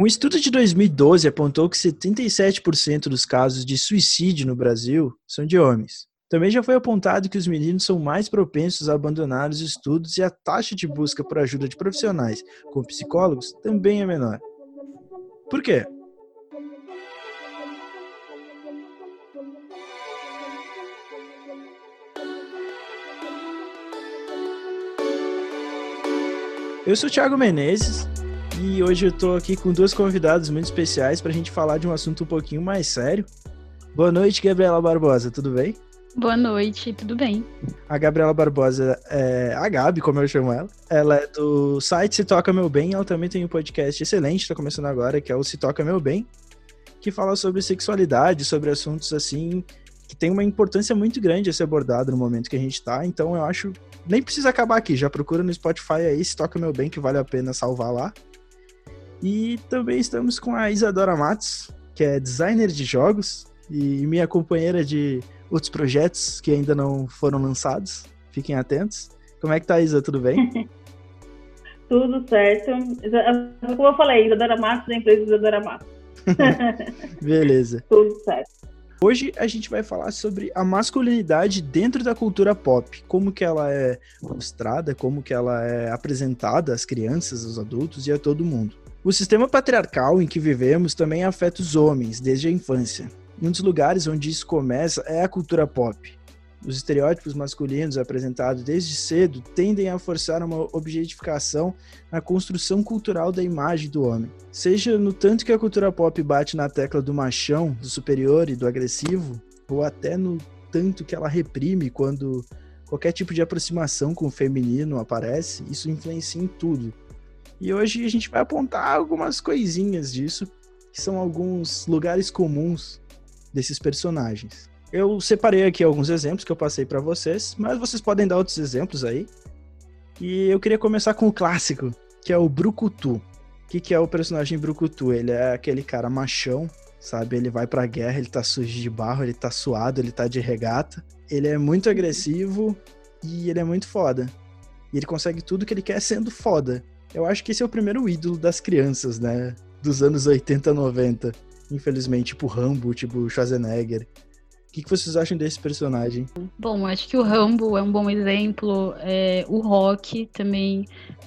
Um estudo de 2012 apontou que 77% dos casos de suicídio no Brasil são de homens. Também já foi apontado que os meninos são mais propensos a abandonar os estudos e a taxa de busca por ajuda de profissionais, como psicólogos, também é menor. Por quê? Eu sou o Thiago Menezes e hoje eu tô aqui com duas convidadas muito especiais para a gente falar de um assunto um pouquinho mais sério. Boa noite, Gabriela Barbosa, tudo bem? Boa noite, tudo bem? A Gabriela Barbosa é a Gabi, como eu chamo ela. Ela é do site Se Toca Meu Bem, ela também tem um podcast excelente, tá começando agora, que é o Se Toca Meu Bem, que fala sobre sexualidade, sobre assuntos assim que tem uma importância muito grande a ser abordado no momento que a gente tá. Então eu acho nem precisa acabar aqui, já procura no Spotify aí, se toca meu bem que vale a pena salvar lá. E também estamos com a Isadora Matos, que é designer de jogos e minha companheira de outros projetos que ainda não foram lançados. Fiquem atentos. Como é que tá, Isa? Tudo bem? Tudo certo. Como eu falei, Isadora Matos da empresa Isadora Matos. Beleza. Tudo certo. Hoje a gente vai falar sobre a masculinidade dentro da cultura pop, como que ela é mostrada, como que ela é apresentada às crianças, aos adultos e a todo mundo. O sistema patriarcal em que vivemos também afeta os homens desde a infância. Um dos lugares onde isso começa é a cultura pop. Os estereótipos masculinos apresentados desde cedo tendem a forçar uma objetificação na construção cultural da imagem do homem. Seja no tanto que a cultura pop bate na tecla do machão, do superior e do agressivo, ou até no tanto que ela reprime quando qualquer tipo de aproximação com o feminino aparece, isso influencia em tudo. E hoje a gente vai apontar algumas coisinhas disso, que são alguns lugares comuns desses personagens. Eu separei aqui alguns exemplos que eu passei para vocês, mas vocês podem dar outros exemplos aí. E eu queria começar com o clássico, que é o Brucutu. O que, que é o personagem Brucutu? Ele é aquele cara machão, sabe? Ele vai pra guerra, ele tá sujo de barro, ele tá suado, ele tá de regata. Ele é muito agressivo e ele é muito foda. E ele consegue tudo que ele quer sendo foda. Eu acho que esse é o primeiro ídolo das crianças, né? Dos anos 80, 90. Infelizmente, tipo Rambo, tipo Schwarzenegger. O que, que vocês acham desse personagem? Bom, acho que o Rambo é um bom exemplo, é, o Rock também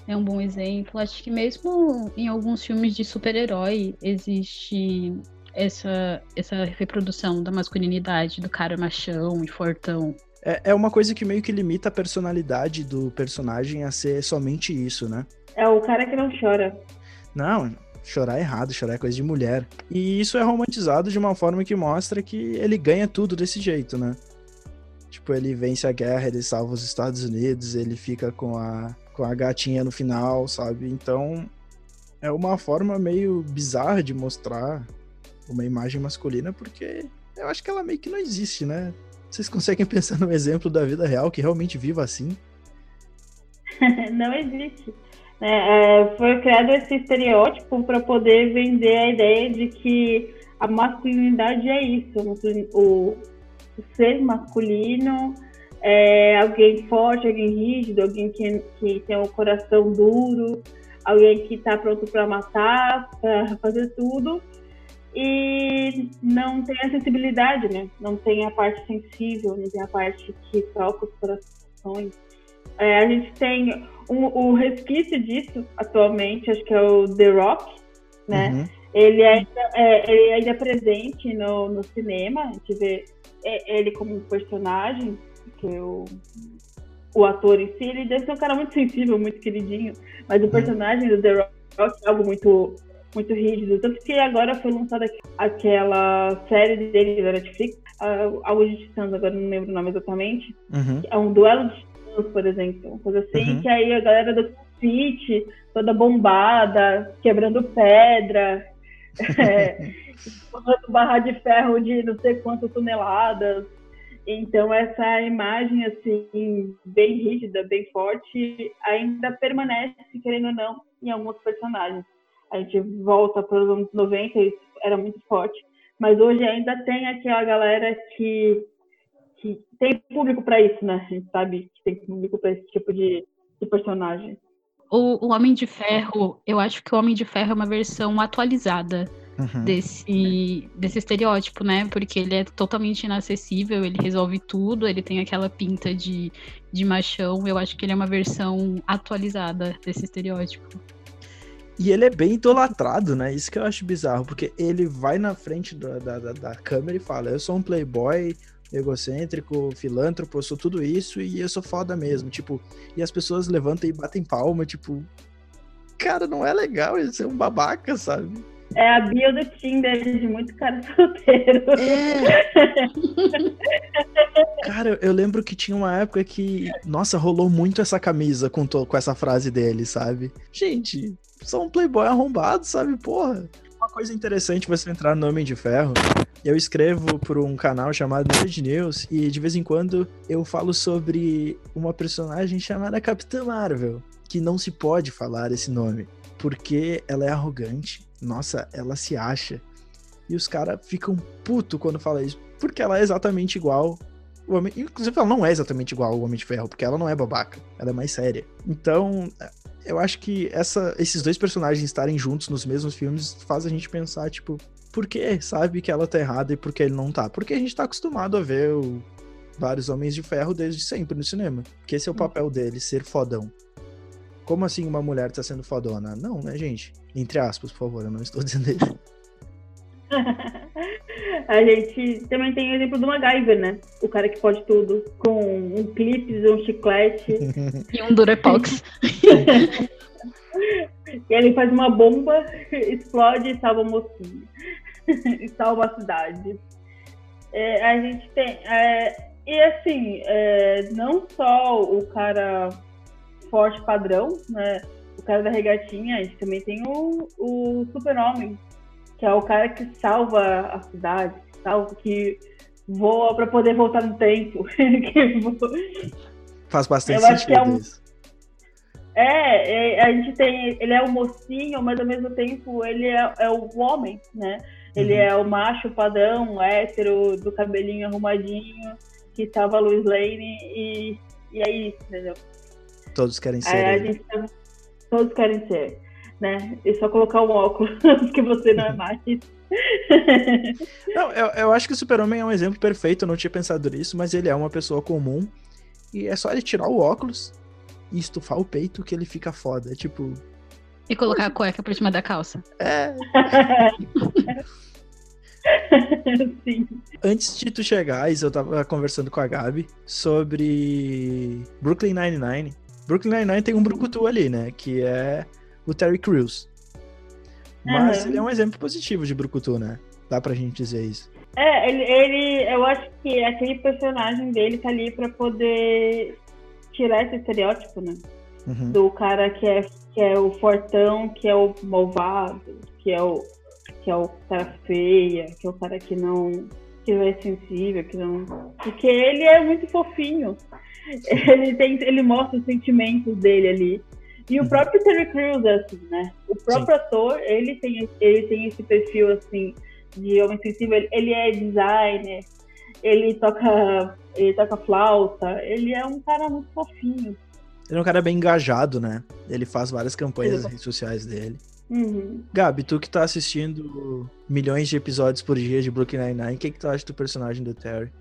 é um bom exemplo. Acho que mesmo em alguns filmes de super-herói existe essa, essa reprodução da masculinidade, do cara machão e fortão. É, é uma coisa que meio que limita a personalidade do personagem a ser somente isso, né? É o cara que não chora. Não, chorar é errado, chorar é coisa de mulher. E isso é romantizado de uma forma que mostra que ele ganha tudo desse jeito, né? Tipo, ele vence a guerra, ele salva os Estados Unidos, ele fica com a, com a gatinha no final, sabe? Então, é uma forma meio bizarra de mostrar uma imagem masculina, porque eu acho que ela meio que não existe, né? Vocês conseguem pensar num exemplo da vida real que realmente viva assim? não existe. É, é, foi criado esse estereótipo para poder vender a ideia de que a masculinidade é isso, o, o ser masculino é alguém forte, alguém rígido, alguém que, que tem um coração duro, alguém que está pronto para matar, para fazer tudo e não tem a né? Não tem a parte sensível, não tem a parte que toca os corações. É, a gente tem um, o resquício disso atualmente, acho que é o The Rock, né? Uhum. Ele, ainda, é, ele ainda é presente no, no cinema, a gente vê ele como um personagem, que o, o ator em si, ele deve ser um cara muito sensível, muito queridinho, mas o uhum. personagem do The Rock é algo muito muito rígido. Tanto que agora foi lançada aquela série dele da Netflix, uh, algo de Titãs, agora não lembro o nome exatamente. Uhum. É um duelo de por exemplo, uma coisa assim, uhum. que aí a galera do CrossFit, toda bombada, quebrando pedra, é, barra de ferro de não sei quantas toneladas. Então essa imagem assim bem rígida, bem forte, ainda permanece, querendo ou não, em alguns personagens. A gente volta para os anos 90, isso era muito forte, mas hoje ainda tem aquela galera que que tem público para isso, né? A gente sabe que tem público para esse tipo de, de personagem. O, o Homem de Ferro, eu acho que o Homem de Ferro é uma versão atualizada uhum. desse, desse estereótipo, né? Porque ele é totalmente inacessível, ele resolve tudo, ele tem aquela pinta de, de machão. Eu acho que ele é uma versão atualizada desse estereótipo. E ele é bem idolatrado, né? Isso que eu acho bizarro, porque ele vai na frente da, da, da câmera e fala: Eu sou um playboy, egocêntrico, filântropo, eu sou tudo isso e eu sou foda mesmo. Tipo, e as pessoas levantam e batem palma, tipo, cara, não é legal ele ser um babaca, sabe? É a bio do Tinder de muito cara solteiro. É. cara, eu lembro que tinha uma época que, nossa, rolou muito essa camisa com, com essa frase dele, sabe? Gente, sou um playboy arrombado, sabe? Porra. Uma coisa interessante você entrar no Homem de Ferro. Eu escrevo por um canal chamado Nerd News e de vez em quando eu falo sobre uma personagem chamada Capitã Marvel, que não se pode falar esse nome, porque ela é arrogante, nossa, ela se acha. E os caras ficam puto quando fala isso, porque ela é exatamente igual. O homem, inclusive, ela não é exatamente igual ao Homem de Ferro, porque ela não é babaca, ela é mais séria. Então, eu acho que essa, esses dois personagens estarem juntos nos mesmos filmes faz a gente pensar, tipo, por que sabe que ela tá errada e por que ele não tá? Porque a gente tá acostumado a ver o, vários Homens de Ferro desde sempre no cinema. Que esse é o papel dele, ser fodão. Como assim uma mulher tá sendo fodona? Não, né, gente? Entre aspas, por favor, eu não estou dizendo isso. a gente também tem o exemplo do MacGyver, né? O cara que pode tudo, com um clipe, um chiclete. e um Durepox. e ele faz uma bomba, explode e salva a mocinha. e salva a cidade. É, a gente tem. É, e assim, é, não só o cara forte padrão, né? O cara da regatinha, a gente também tem o, o super-homem, que é o cara que salva a cidade, que salva, que voa para poder voltar no tempo. Faz bastante sentido é um... isso. É, é, a gente tem. Ele é o mocinho, mas ao mesmo tempo ele é, é o homem, né? Ele uhum. é o macho padrão, hétero, do cabelinho arrumadinho, que salva a Lois Lane e, e é isso, entendeu? Todos querem ser. É, gente, todos querem ser, né? E só colocar o óculos que você não é mais. não, eu, eu acho que o Super-Homem é um exemplo perfeito, eu não tinha pensado nisso, mas ele é uma pessoa comum. E é só ele tirar o óculos e estufar o peito que ele fica foda. É tipo. E colocar a cueca por cima da calça. É. Sim. Antes de tu chegares, eu tava conversando com a Gabi sobre Brooklyn Nine-Nine. Brooklyn Nine-Nine tem um brucutu ali, né? Que é o Terry Crews. Mas uhum. ele é um exemplo positivo de brucutu, né? Dá pra gente dizer isso. É, ele, ele eu acho que aquele personagem dele tá ali pra poder tirar esse estereótipo, né? Uhum. Do cara que é, que é o fortão, que é o malvado, que é o, que é o cara feia, que é o cara que não que não é sensível, que não. Porque ele é muito fofinho. Ele, tem, ele mostra os sentimentos dele ali. E o uhum. próprio Terry Crews é assim, né? O próprio Sim. ator, ele tem, ele tem esse perfil, assim, de homem sensível. Ele, ele é designer, ele toca, ele toca flauta, ele é um cara muito fofinho. Ele é um cara bem engajado, né? Ele faz várias campanhas nas redes sociais dele. Uhum. Gabi, tu que tá assistindo milhões de episódios por dia de Brooklyn Nine-Nine, o que, que tu acha do personagem do Terry?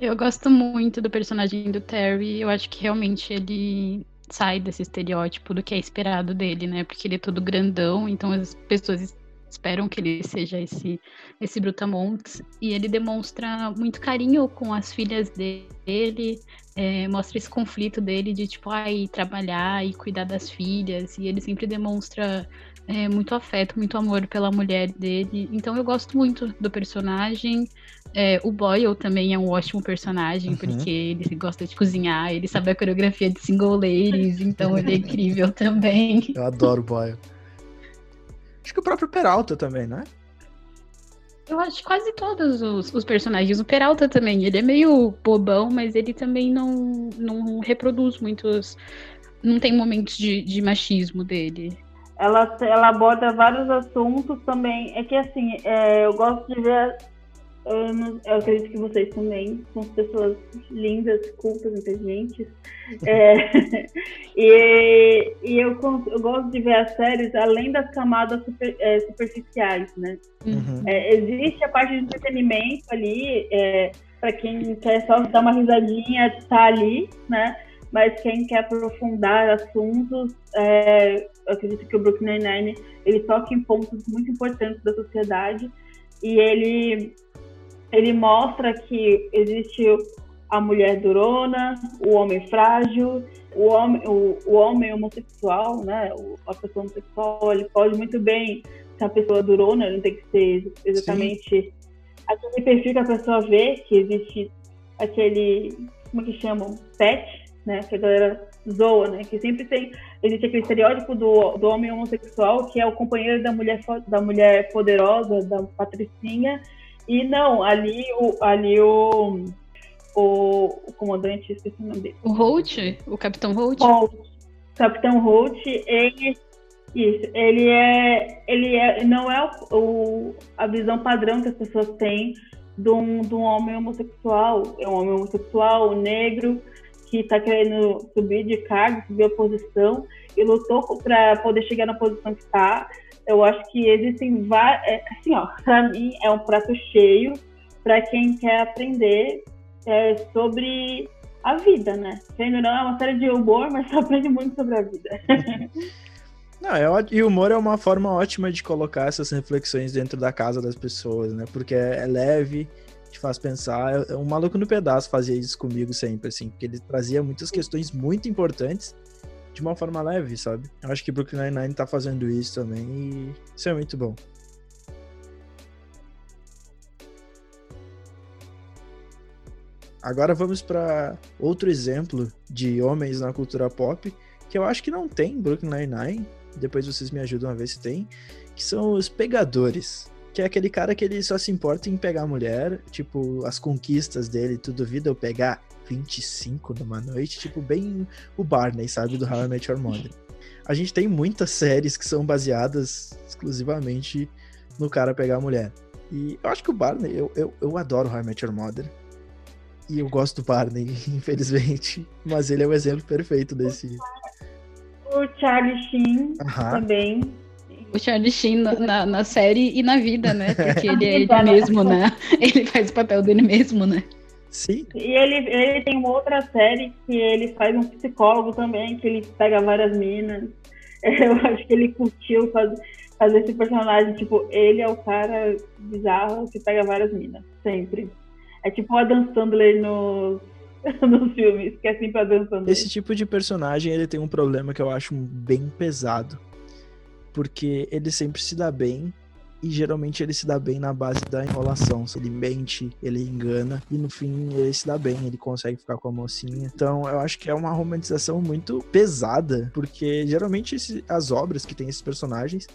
Eu gosto muito do personagem do Terry. Eu acho que realmente ele sai desse estereótipo do que é esperado dele, né? Porque ele é todo grandão, então as pessoas esperam que ele seja esse esse brutamontes e ele demonstra muito carinho com as filhas dele, é, mostra esse conflito dele de tipo, ai, trabalhar e cuidar das filhas e ele sempre demonstra é, muito afeto, muito amor pela mulher dele. Então eu gosto muito do personagem. É, o Boyle também é um ótimo personagem, uhum. porque ele gosta de cozinhar, ele sabe a coreografia de single ladies, então ele é incrível também. Eu adoro o Boyle. Acho que o próprio Peralta também, né? Eu acho quase todos os, os, personagens. O Peralta também, ele é meio bobão, mas ele também não, não reproduz muitos. Não tem momentos de, de machismo dele. Ela, ela aborda vários assuntos também. É que assim, é, eu gosto de ver eu, não, eu, acredito que vocês também são pessoas lindas, cultas, inteligentes. É, e e eu, eu, gosto de ver as séries além das camadas super, é, superficiais, né? Uhum. É, existe a parte de entretenimento ali, é, para quem quer só dar uma risadinha, tá ali, né? Mas quem quer aprofundar assuntos, é, eu acredito que o Brooklyn Nine-Nine ele toca em pontos muito importantes da sociedade e ele ele mostra que existe a mulher durona, o homem frágil, o homem, o, o homem homossexual, né? A pessoa homossexual, ele pode muito bem ser uma pessoa durona, ele não tem que ser exatamente Sim. aquele perfil que a pessoa vê, que existe aquele, como que chamam? Pet, né? Que a galera zoa, né? Que sempre tem, existe aquele estereótipo do, do homem homossexual, que é o companheiro da mulher, da mulher poderosa, da patricinha, e não, ali o, ali o, o, o comandante, esqueci o nome dele. O Holt? O Capitão Holt? Holt. Capitão Holt, ele, isso, ele é, ele é, não é o, o, a visão padrão que as pessoas têm de um, de um homem homossexual. É um homem homossexual, negro, que está querendo subir de cargo, subir a posição e lutou para poder chegar na posição que está eu acho que existem vários. É, assim, ó, para mim é um prato cheio para quem quer aprender é, sobre a vida, né? Sendo não é uma série de humor, mas você aprende muito sobre a vida. Não, é, e o humor é uma forma ótima de colocar essas reflexões dentro da casa das pessoas, né? Porque é, é leve, te faz pensar. Um maluco no pedaço fazia isso comigo sempre, assim, porque ele trazia muitas questões muito importantes de uma forma leve, sabe? Eu acho que Brooklyn Nine-Nine tá fazendo isso também e isso é muito bom. Agora vamos para outro exemplo de homens na cultura pop, que eu acho que não tem Brooklyn Nine-Nine, depois vocês me ajudam a ver se tem, que são os pegadores. Que é aquele cara que ele só se importa em pegar a mulher, tipo, as conquistas dele, tudo vida eu pegar. 25 numa noite, tipo, bem o Barney, sabe? Do How I Met Your Mother. A gente tem muitas séries que são baseadas exclusivamente no cara pegar a mulher. E eu acho que o Barney, eu, eu, eu adoro How I Met Your Mother. E eu gosto do Barney, infelizmente. Mas ele é o exemplo perfeito desse. O Charlie Sheen também. O Charlie Sheen na, na, na, série e na vida, né? Porque ele é ele mesmo, né? Ele faz o papel dele mesmo, né? Sim. E ele, ele tem uma outra série que ele faz um psicólogo também, que ele pega várias minas. Eu acho que ele curtiu fazer, fazer esse personagem. Tipo, ele é o cara bizarro que pega várias minas, sempre. É tipo o Adam Sandler no, nos filmes, que é sempre Adam Sandler. Esse tipo de personagem, ele tem um problema que eu acho bem pesado. Porque ele sempre se dá bem e geralmente ele se dá bem na base da enrolação. Se ele mente, ele engana e no fim ele se dá bem, ele consegue ficar com a mocinha. Então eu acho que é uma romantização muito pesada, porque geralmente esse, as obras que tem esses personagens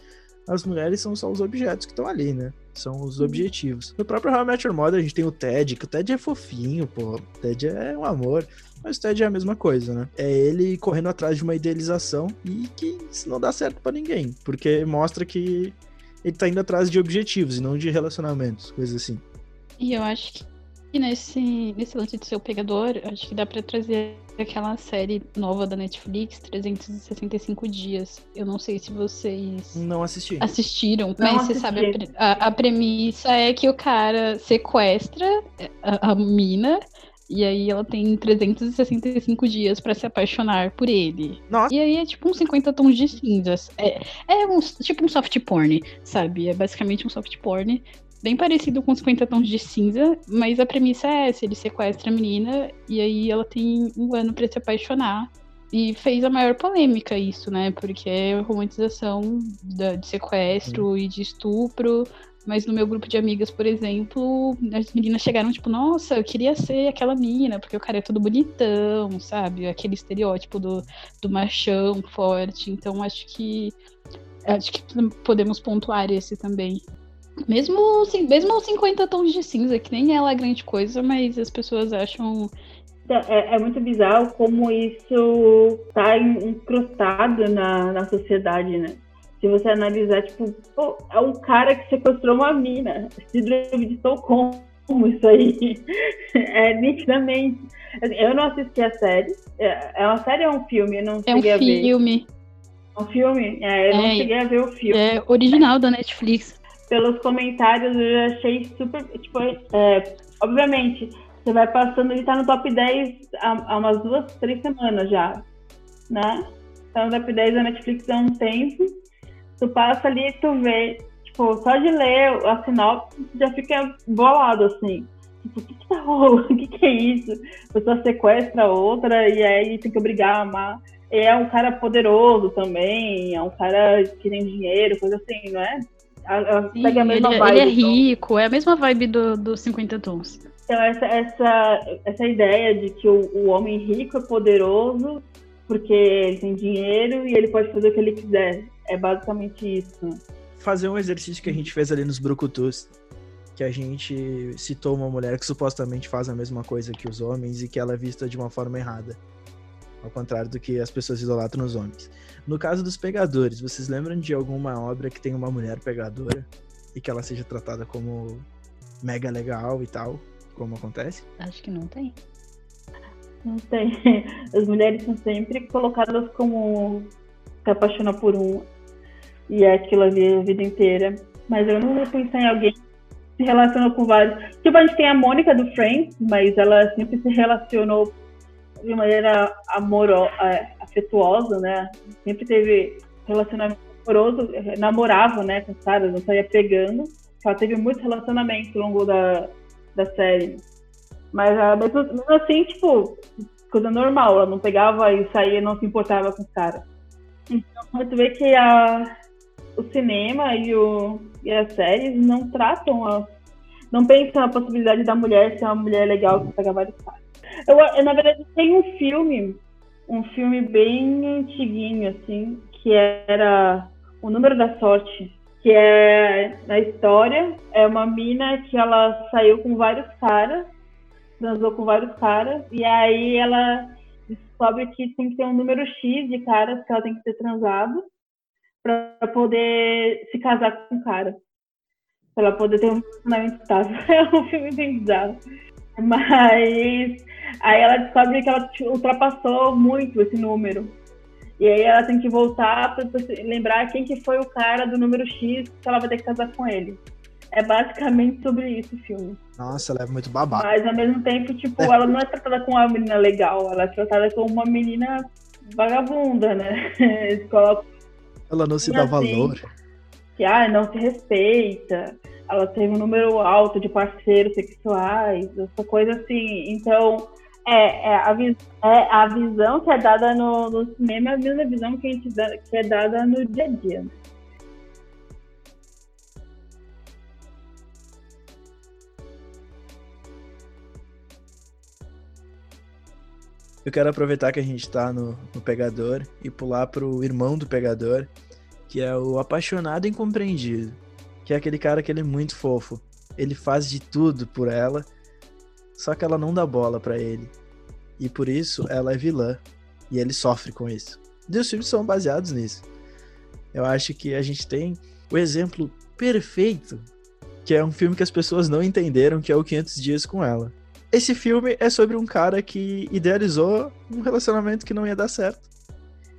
as mulheres são só os objetos que estão ali, né? São os uhum. objetivos. No próprio How I Met Your Mother, a gente tem o Ted, que o Ted é fofinho, pô. O Ted é um amor. Mas o Ted é a mesma coisa, né? É ele correndo atrás de uma idealização e que não dá certo para ninguém. Porque mostra que ele tá indo atrás de objetivos e não de relacionamentos, coisas assim. E eu acho que nesse, nesse lance de ser o pegador, acho que dá para trazer aquela série nova da Netflix, 365 dias. Eu não sei se vocês não assisti. assistiram, não mas assisti. você sabe a, a, a, premissa é que o cara sequestra a, a mina e aí ela tem 365 dias para se apaixonar por ele. Nossa. E aí é tipo uns 50 tons de cinzas. É, é um, tipo um soft porn, sabe? É basicamente um soft porn. Bem parecido com 50 tons de cinza, mas a premissa é essa: ele sequestra a menina e aí ela tem um ano para se apaixonar. E fez a maior polêmica isso, né? Porque é romantização da, de sequestro hum. e de estupro. Mas no meu grupo de amigas, por exemplo, as meninas chegaram tipo, nossa, eu queria ser aquela menina, porque o cara é todo bonitão, sabe? Aquele estereótipo do, do machão forte. Então acho que acho que podemos pontuar esse também. Mesmo, assim, mesmo 50 tons de cinza, que nem é grande coisa, mas as pessoas acham. É, é muito bizarro como isso tá encrustado na, na sociedade, né? Se você analisar, tipo, pô, é um cara que sequestrou uma mina, síndrome de Stockholm, como isso aí. É nitidamente. Eu não assisti a série. É, é uma série ou é um filme? Eu não é um filme. É um filme? É, eu é, não cheguei a ver o filme. É original da Netflix. Pelos comentários eu já achei super. Tipo, é, obviamente, você vai passando, ele tá no top 10 há, há umas duas, três semanas já. Né? Tá no top 10 da Netflix há um tempo. Tu passa ali e tu vê tipo, só de ler a sinopse, já fica bolado, assim. Tipo, o que que tá rolando? O que que é isso? A pessoa sequestra outra e aí tem que obrigar a amar. E é um cara poderoso também, é um cara que tem dinheiro, coisa assim, não é? Ela Sim, a mesma ele, é, vibe. Ele é rico, então. é a mesma vibe do, do 50 Tons. Então, essa, essa, essa ideia de que o, o homem rico é poderoso porque ele tem dinheiro e ele pode fazer o que ele quiser. É basicamente isso fazer um exercício que a gente fez ali nos Brucutus. Que a gente citou uma mulher que supostamente faz a mesma coisa que os homens e que ela é vista de uma forma errada. Ao contrário do que as pessoas idolatram nos homens. No caso dos pegadores, vocês lembram de alguma obra que tem uma mulher pegadora e que ela seja tratada como mega legal e tal, como acontece? Acho que não tem. Não tem. As mulheres são sempre colocadas como se apaixona por um e é aquilo ali a vida inteira. Mas eu não vou pensar em alguém que se relacionou com vários. Tipo, a gente tem a Mônica do Friends, mas ela sempre se relacionou de maneira amorosa, é, afetuosa, né? Sempre teve relacionamento amoroso, namorava, né, com os caras, não saía pegando. Ela teve muito relacionamento ao longo da, da série. Mas mesmo, mesmo assim, tipo, coisa normal, ela não pegava e saía, não se importava com os caras. Então, você vê que a, o cinema e, o, e as séries não tratam a, não pensam a possibilidade da mulher ser uma mulher legal que pega vários caras. Eu, eu, na verdade, tem um filme, um filme bem antiguinho, assim, que era O Número da Sorte, que é, na história, é uma mina que ela saiu com vários caras, transou com vários caras, e aí ela descobre que tem que ter um número X de caras que ela tem que ter transado, para poder se casar com o cara. Pra ela poder ter um relacionamento estável. É um filme bem bizarro. Mas aí ela descobre que ela ultrapassou muito esse número. E aí ela tem que voltar para lembrar quem que foi o cara do número X que ela vai ter que casar com ele. É basicamente sobre isso o filme. Nossa, ela é muito babada. Mas ao mesmo tempo, tipo, é. ela não é tratada como uma menina legal, ela é tratada como uma menina vagabunda, né? Eles colocam ela não se dá assim, valor. Que ah, não se respeita. Ela tem um número alto de parceiros sexuais, essa coisa assim. Então, é, é, a, vis, é a visão que é dada no, no cinema é a mesma visão que, a gente dá, que é dada no dia a dia. Eu quero aproveitar que a gente tá no, no pegador e pular pro irmão do pegador, que é o apaixonado incompreendido. Que é aquele cara que ele é muito fofo. Ele faz de tudo por ela, só que ela não dá bola para ele. E por isso ela é vilã. E ele sofre com isso. E os filmes são baseados nisso. Eu acho que a gente tem o exemplo perfeito, que é um filme que as pessoas não entenderam, que é o 500 Dias com Ela. Esse filme é sobre um cara que idealizou um relacionamento que não ia dar certo.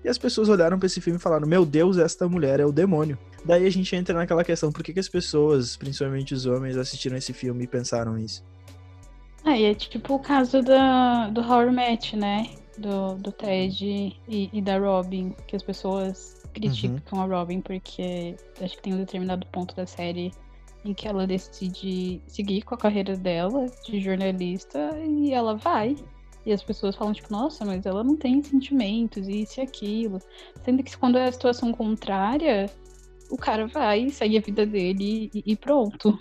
E as pessoas olharam para esse filme e falaram: Meu Deus, esta mulher é o demônio. Daí a gente entra naquela questão: por que, que as pessoas, principalmente os homens, assistiram esse filme e pensaram isso? Ah, e é tipo o caso da, do Horror Match, né? Do, do Ted e, e da Robin, que as pessoas criticam uhum. a Robin porque acho que tem um determinado ponto da série em que ela decide seguir com a carreira dela de jornalista e ela vai. E as pessoas falam, tipo, nossa, mas ela não tem sentimentos, isso e aquilo. Sendo que quando é a situação contrária, o cara vai, segue a vida dele e, e pronto.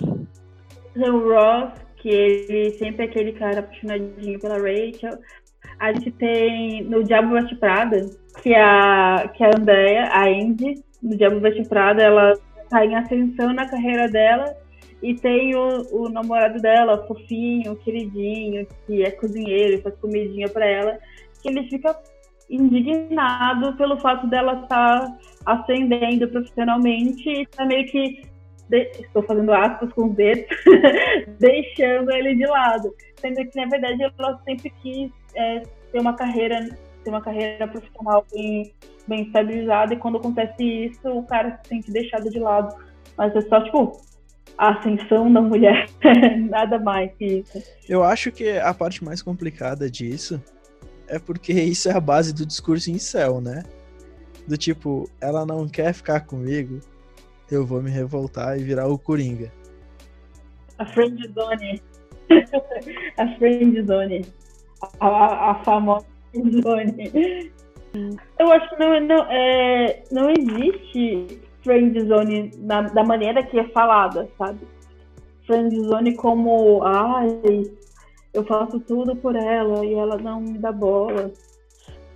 O Ross, que ele sempre é aquele cara apaixonadinho pela Rachel. A gente tem no Diabo Veste Prada, que a, que a Andrea, a Andy, no Diabo Veste Prada, ela tá em ascensão na carreira dela e tem o, o namorado dela, fofinho, queridinho, que é cozinheiro, faz comidinha para ela, que ele fica indignado pelo fato dela estar tá ascendendo profissionalmente e tá meio que de, estou fazendo aspas com os dedos, deixando ele de lado. Sendo que, na verdade, ela sempre quis é, ter uma carreira, ter uma carreira profissional bem, bem estabilizada, e quando acontece isso, o cara se sente deixado de lado. Mas é só, tipo, a ascensão da mulher, nada mais que isso. Eu acho que a parte mais complicada disso é porque isso é a base do discurso em céu, né? Do tipo, ela não quer ficar comigo, eu vou me revoltar e virar o Coringa. A friend zone. a friend zone. A, a, a famosa friend zone. Eu acho que não, não, é, não existe friend zone na, da maneira que é falada, sabe? Friend zone como, ai, eu faço tudo por ela e ela não me dá bola.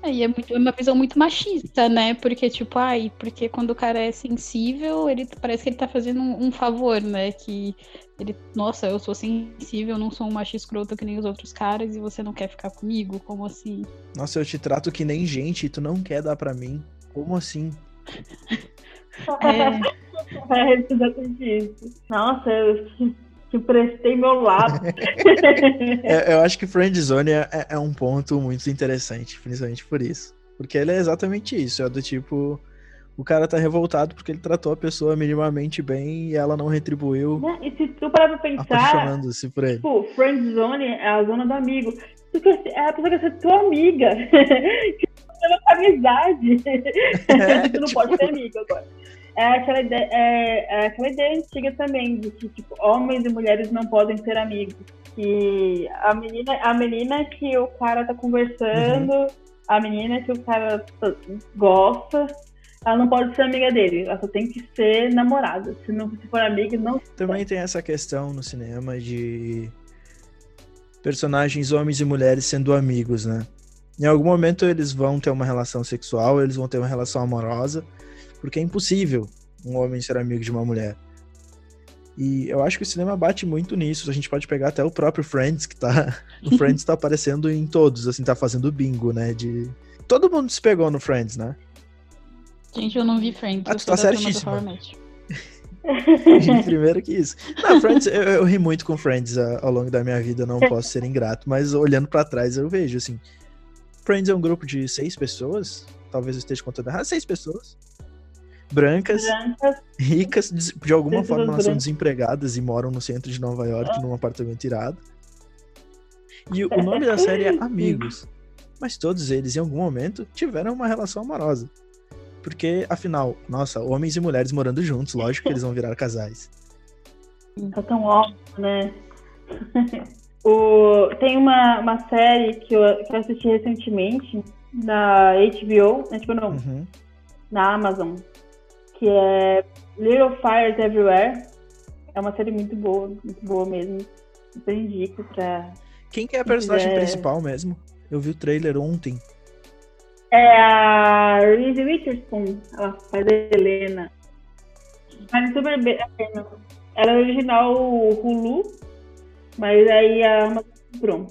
É, e é, muito, é uma visão muito machista, né? Porque, tipo, ai, porque quando o cara é sensível, ele parece que ele tá fazendo um, um favor, né? Que ele, nossa, eu sou sensível, não sou um macho escroto que nem os outros caras e você não quer ficar comigo? Como assim? Nossa, eu te trato que nem gente e tu não quer dar para mim. Como assim? É, é exatamente isso. Nossa, eu que prestei meu lado. é, eu acho que friendzone é, é um ponto muito interessante, principalmente por isso. Porque ele é exatamente isso, é do tipo, o cara tá revoltado porque ele tratou a pessoa minimamente bem e ela não retribuiu. Né? E se tu parar pra pensar, apaixonando-se por ele. Tipo, friendzone é a zona do amigo. É a pessoa que quer ser tua amiga. Pela amizade. É, tu não tipo... pode ser amigo agora é aquela ideia, é, é, aquela ideia antiga também, de que tipo, homens e mulheres não podem ser amigos. Que a menina, a menina que o cara tá conversando, uhum. a menina que o cara gosta, ela não pode ser amiga dele, ela só tem que ser namorada. Se não se for amiga, não. Também tem essa questão no cinema de personagens homens e mulheres sendo amigos, né? Em algum momento eles vão ter uma relação sexual, eles vão ter uma relação amorosa, porque é impossível um homem ser amigo de uma mulher. E eu acho que o cinema bate muito nisso. A gente pode pegar até o próprio Friends, que tá. O Friends tá aparecendo em todos, assim, tá fazendo bingo, né? De. Todo mundo se pegou no Friends, né? Gente, eu não vi Friends. Ah, tu tá certíssimo. Primeiro que isso. Não, Friends, eu, eu, ri muito com Friends uh, ao longo da minha vida, não posso ser ingrato, mas olhando para trás eu vejo, assim. Friends é um grupo de seis pessoas, talvez eu esteja contando errado, seis pessoas brancas, brancas ricas, de alguma forma elas são desempregadas e moram no centro de Nova York, ah. num apartamento irado. E o nome da série é Amigos. Mas todos eles, em algum momento, tiveram uma relação amorosa. Porque, afinal, nossa, homens e mulheres morando juntos, lógico que eles vão virar casais. Tá tão óbvio, né? o... Tem uma, uma série que eu, que eu assisti recentemente, na HBO, né, tipo, não, uhum. na Amazon, que é Little Fires Everywhere. É uma série muito boa, muito boa mesmo. Super indico pra. Quem que é a personagem quiser... principal mesmo? Eu vi o trailer ontem. É a Reese Witherspoon, ela faz a Helena. Mas super bem. Ela é original Hulu, mas aí a Amazon comprou.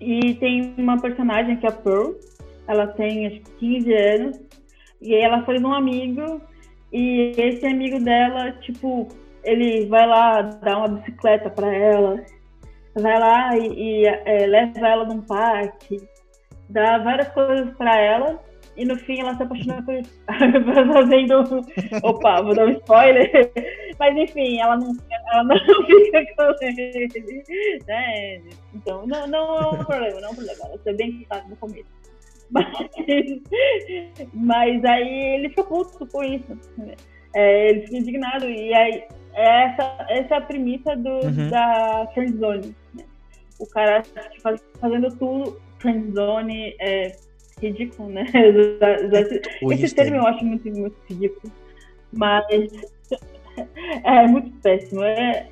E tem uma personagem que é a Pearl, ela tem acho que 15 anos, e ela foi um amigo e esse amigo dela, tipo, ele vai lá dar uma bicicleta para ela, vai lá e, e é, leva ela num parque, dá várias coisas para ela e no fim ela se apaixona por isso. Fazendo. Opa, vou dar um spoiler. Mas enfim, ela não, ela não fica com ele. Né? Então, não, não é um problema, não é um problema. Ela ser bem claro no começo. Mas, mas aí ele ficou puto com isso. É, ele ficou indignado. E aí, essa, essa é a premissa do, uhum. da friendzone. Né? O cara faz, fazendo tudo, friendzone é ridículo, né? Esse termo eu acho muito, muito ridículo. Mas é muito péssimo. É,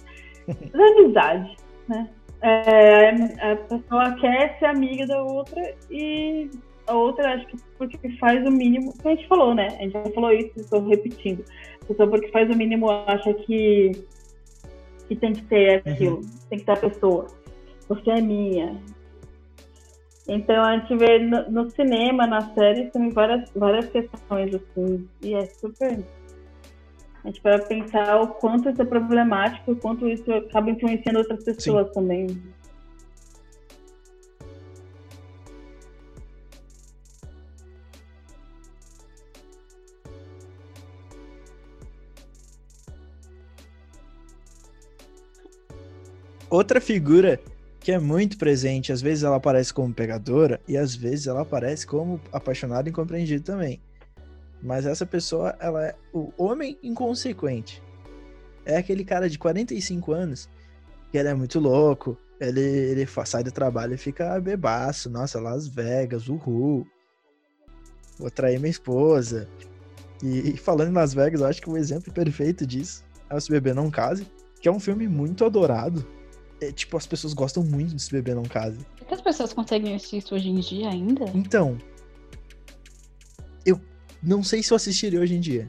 é amizade, né? É, a pessoa quer ser amiga da outra e a outra, acho que porque faz o mínimo. A gente falou, né? A gente já falou isso, estou repetindo. A pessoa porque faz o mínimo acha que, que tem que ter uhum. aquilo, uhum. tem que ter a pessoa. Você é minha. Então a gente vê no, no cinema, na série, tem várias, várias questões assim. E é super. A gente para pensar o quanto isso é problemático, o quanto isso acaba influenciando outras pessoas Sim. também. Outra figura que é muito presente, às vezes ela aparece como pegadora e às vezes ela aparece como apaixonada e incompreendida também. Mas essa pessoa, ela é o homem inconsequente. É aquele cara de 45 anos que ele é muito louco, ele, ele sai do trabalho e fica bebaço, nossa, Las Vegas, uhul. Vou trair minha esposa. E, e falando em Las Vegas, eu acho que o exemplo perfeito disso é o Se Beber Não Case, que é um filme muito adorado é, tipo, as pessoas gostam muito de se beber não case. que as pessoas conseguem assistir isso hoje em dia ainda? Então, eu não sei se eu assistiria hoje em dia.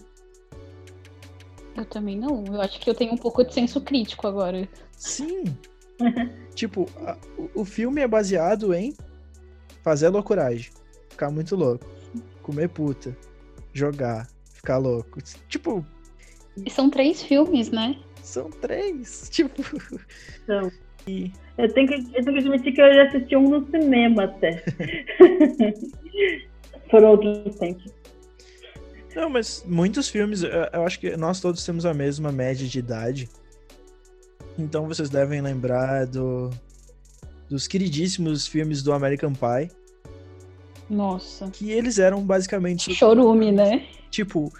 Eu também não. Eu acho que eu tenho um pouco de senso crítico agora. Sim. tipo, a, o, filme é baseado em fazer a loucuragem, ficar muito louco, comer puta, jogar, ficar louco. Tipo. E são três filmes, né? São três. Tipo. Não. E... Eu, tenho que, eu tenho que admitir que eu já assisti um no cinema até. Foram outros tempos. Não, mas muitos filmes, eu acho que nós todos temos a mesma média de idade. Então vocês devem lembrar do, dos queridíssimos filmes do American Pie. Nossa. Que eles eram basicamente. Chorume, né? Tipo,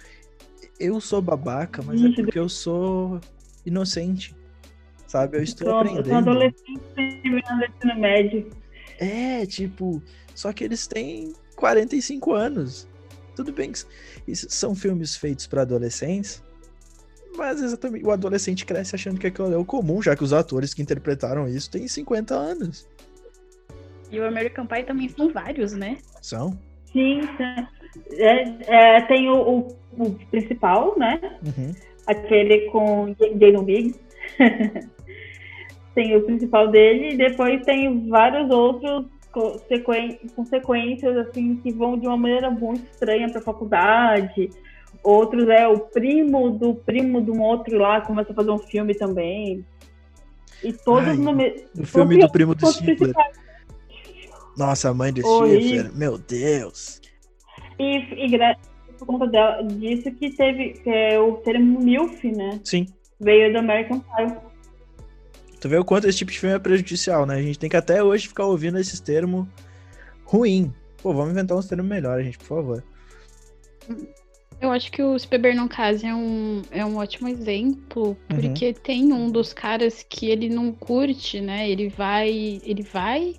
eu sou babaca, mas é porque eu sou inocente. Sabe? Eu estou Pronto, aprendendo. Eu sou adolescente terminando ensino médio. É, tipo, só que eles têm 45 anos. Tudo bem que isso são filmes feitos para adolescentes, mas exatamente o adolescente cresce achando que aquilo é o comum, já que os atores que interpretaram isso têm 50 anos. E o American Pie também são vários, né? São? Sim, é, é, tem o, o, o, principal, né? Uhum aquele com Jason Biggs. tem o principal dele e depois tem vários outros consequências assim que vão de uma maneira muito estranha para a faculdade. Outros é o primo do primo de um outro lá começa a fazer um filme também. E todos Ai, no O filme do primo do Stifler. Nossa, a mãe do Stifler, meu Deus. E, e por conta dela, disso que teve que é o termo MILF, né? Sim. Veio do American Pie. Tu vê o quanto esse tipo de filme é prejudicial, né? A gente tem que até hoje ficar ouvindo esses termos ruim. Pô, vamos inventar uns termos melhores, gente, por favor. Eu acho que o Se Beber Não Case é um, é um ótimo exemplo, porque uhum. tem um dos caras que ele não curte, né? Ele vai. Ele vai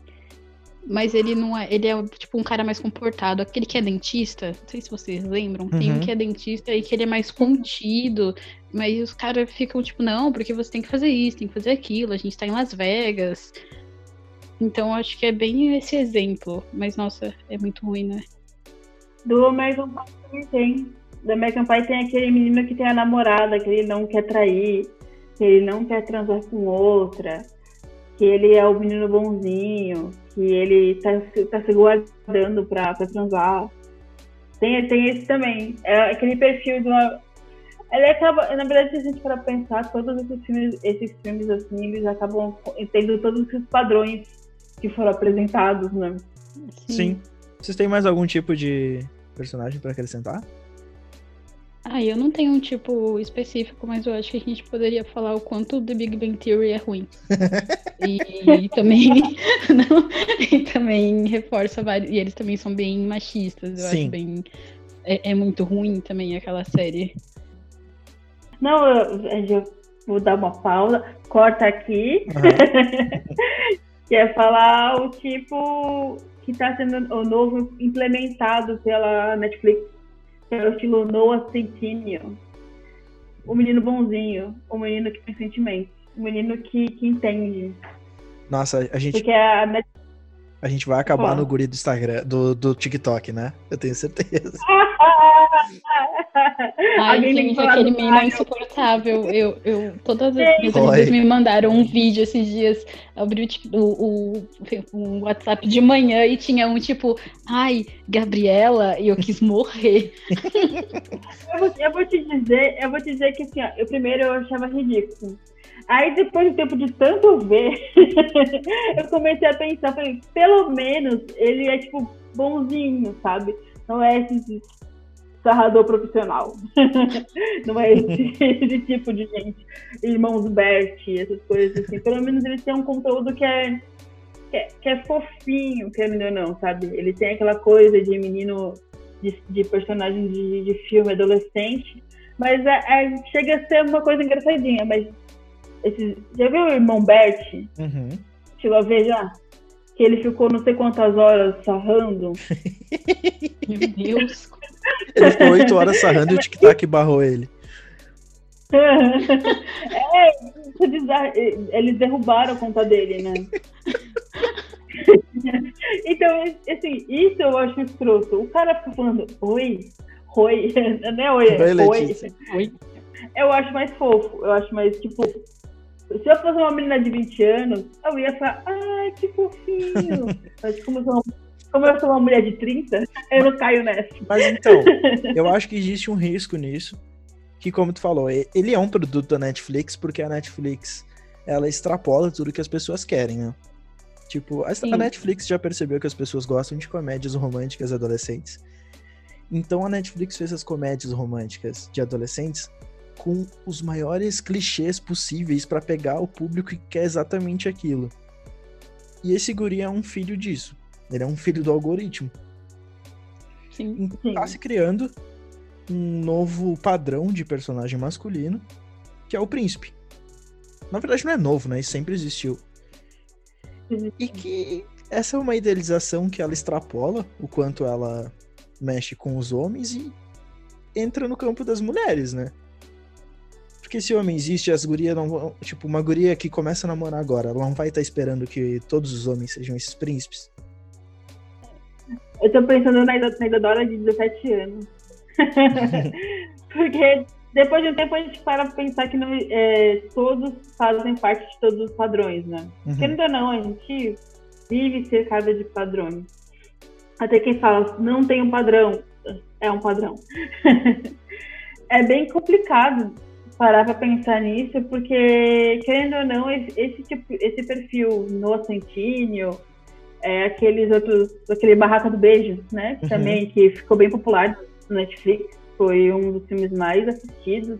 mas ele não é. Ele é tipo um cara mais comportado. Aquele que é dentista, não sei se vocês lembram, uhum. tem um uhum. que é dentista e que ele é mais contido. Mas os caras ficam tipo, não, porque você tem que fazer isso, tem que fazer aquilo, a gente tá em Las Vegas. Então acho que é bem esse exemplo. Mas nossa, é muito ruim, né? Do American Pie também tem. Do American Pie tem aquele menino que tem a namorada, que ele não quer trair, que ele não quer transar com outra, que ele é o menino bonzinho que ele tá, tá se guardando pra, pra transar. Tem, tem esse também. É aquele perfil de uma. Ele acaba, na verdade, se a gente para pensar, todos esses filmes, esses filmes assim, eles acabam tendo todos esses padrões que foram apresentados, né? Sim. Sim. Vocês têm mais algum tipo de personagem para acrescentar? Ah, eu não tenho um tipo específico, mas eu acho que a gente poderia falar o quanto The Big Bang Theory é ruim. e, e, também não, e também reforça vários. E eles também são bem machistas. Eu Sim. acho bem. É, é, muito ruim também aquela série. Não, eu, eu vou dar uma pausa, corta aqui. Uhum. que é falar o tipo que está sendo o novo implementado pela Netflix que o estilo Noah Centineo. O menino bonzinho, o menino que tem sentimentos, o menino que, que entende. Nossa, a gente. Porque a, a gente vai acabar no guri do Instagram, do, do TikTok, né? Eu tenho certeza. Ai, gente, aquele meme é insuportável. Eu, eu, todas as minhas amigas me mandaram um vídeo esses dias. Abri o, o, o, WhatsApp de manhã e tinha um tipo, ai, Gabriela, e eu quis morrer. eu, vou, eu, vou, te dizer, eu vou te dizer que assim, ó, eu primeiro eu achava ridículo. Aí depois de tempo de tanto ver, eu comecei a pensar, falei, pelo menos ele é tipo bonzinho, sabe? Não é esse sarrador profissional. não é esse, esse, tipo de gente. Irmãos Bert, essas coisas assim. Pelo menos eles têm um conteúdo que é, que é, que é fofinho, querendo ou não, sabe? Ele tem aquela coisa de menino, de, de personagem de, de filme adolescente. Mas é, é, chega a ser uma coisa engraçadinha, mas esse, já viu o irmão Bert? Uhum. Chegou a ver já? Que ele ficou não sei quantas horas sarrando. Meu Deus. Ele ficou oito horas sarrando e o tic-tac barrou ele. é, eles derrubaram a conta dele, né? então, assim, isso eu acho escroto. O cara fica falando, oi, oi, não é oi, é oi. oi. Eu acho mais fofo, eu acho mais, tipo, se eu fosse uma menina de 20 anos, eu ia falar, ai, que fofinho. Mas como eu, sou uma, como eu sou uma mulher de 30, eu não caio nessa. Mas então, eu acho que existe um risco nisso. Que, como tu falou, ele é um produto da Netflix, porque a Netflix ela extrapola tudo que as pessoas querem, né? Tipo, a, a Netflix já percebeu que as pessoas gostam de comédias românticas adolescentes. Então a Netflix fez as comédias românticas de adolescentes com os maiores clichês possíveis para pegar o público que quer exatamente aquilo. E esse guri é um filho disso. Ele é um filho do algoritmo. Sim. Tá se criando um novo padrão de personagem masculino, que é o príncipe. Na verdade não é novo, né? Isso sempre existiu. E que essa é uma idealização que ela extrapola o quanto ela mexe com os homens e entra no campo das mulheres, né? Porque esse homem existe, as gurias não vão. Tipo, uma guria que começa a namorar agora, ela não vai estar tá esperando que todos os homens sejam esses príncipes. Eu tô pensando na Isadora de 17 anos. Porque depois de um tempo a gente para pensar que não, é, todos fazem parte de todos os padrões, né? Uhum. Querendo ou não, a gente vive cercada de padrões. Até quem fala, não tem um padrão, é um padrão. é bem complicado parar para pensar nisso, porque, querendo ou não, esse, tipo, esse perfil no Centíneo, é, aqueles outros, aquele Barraca do Beijo, né? Uhum. Também, que ficou bem popular no Netflix, foi um dos filmes mais assistidos.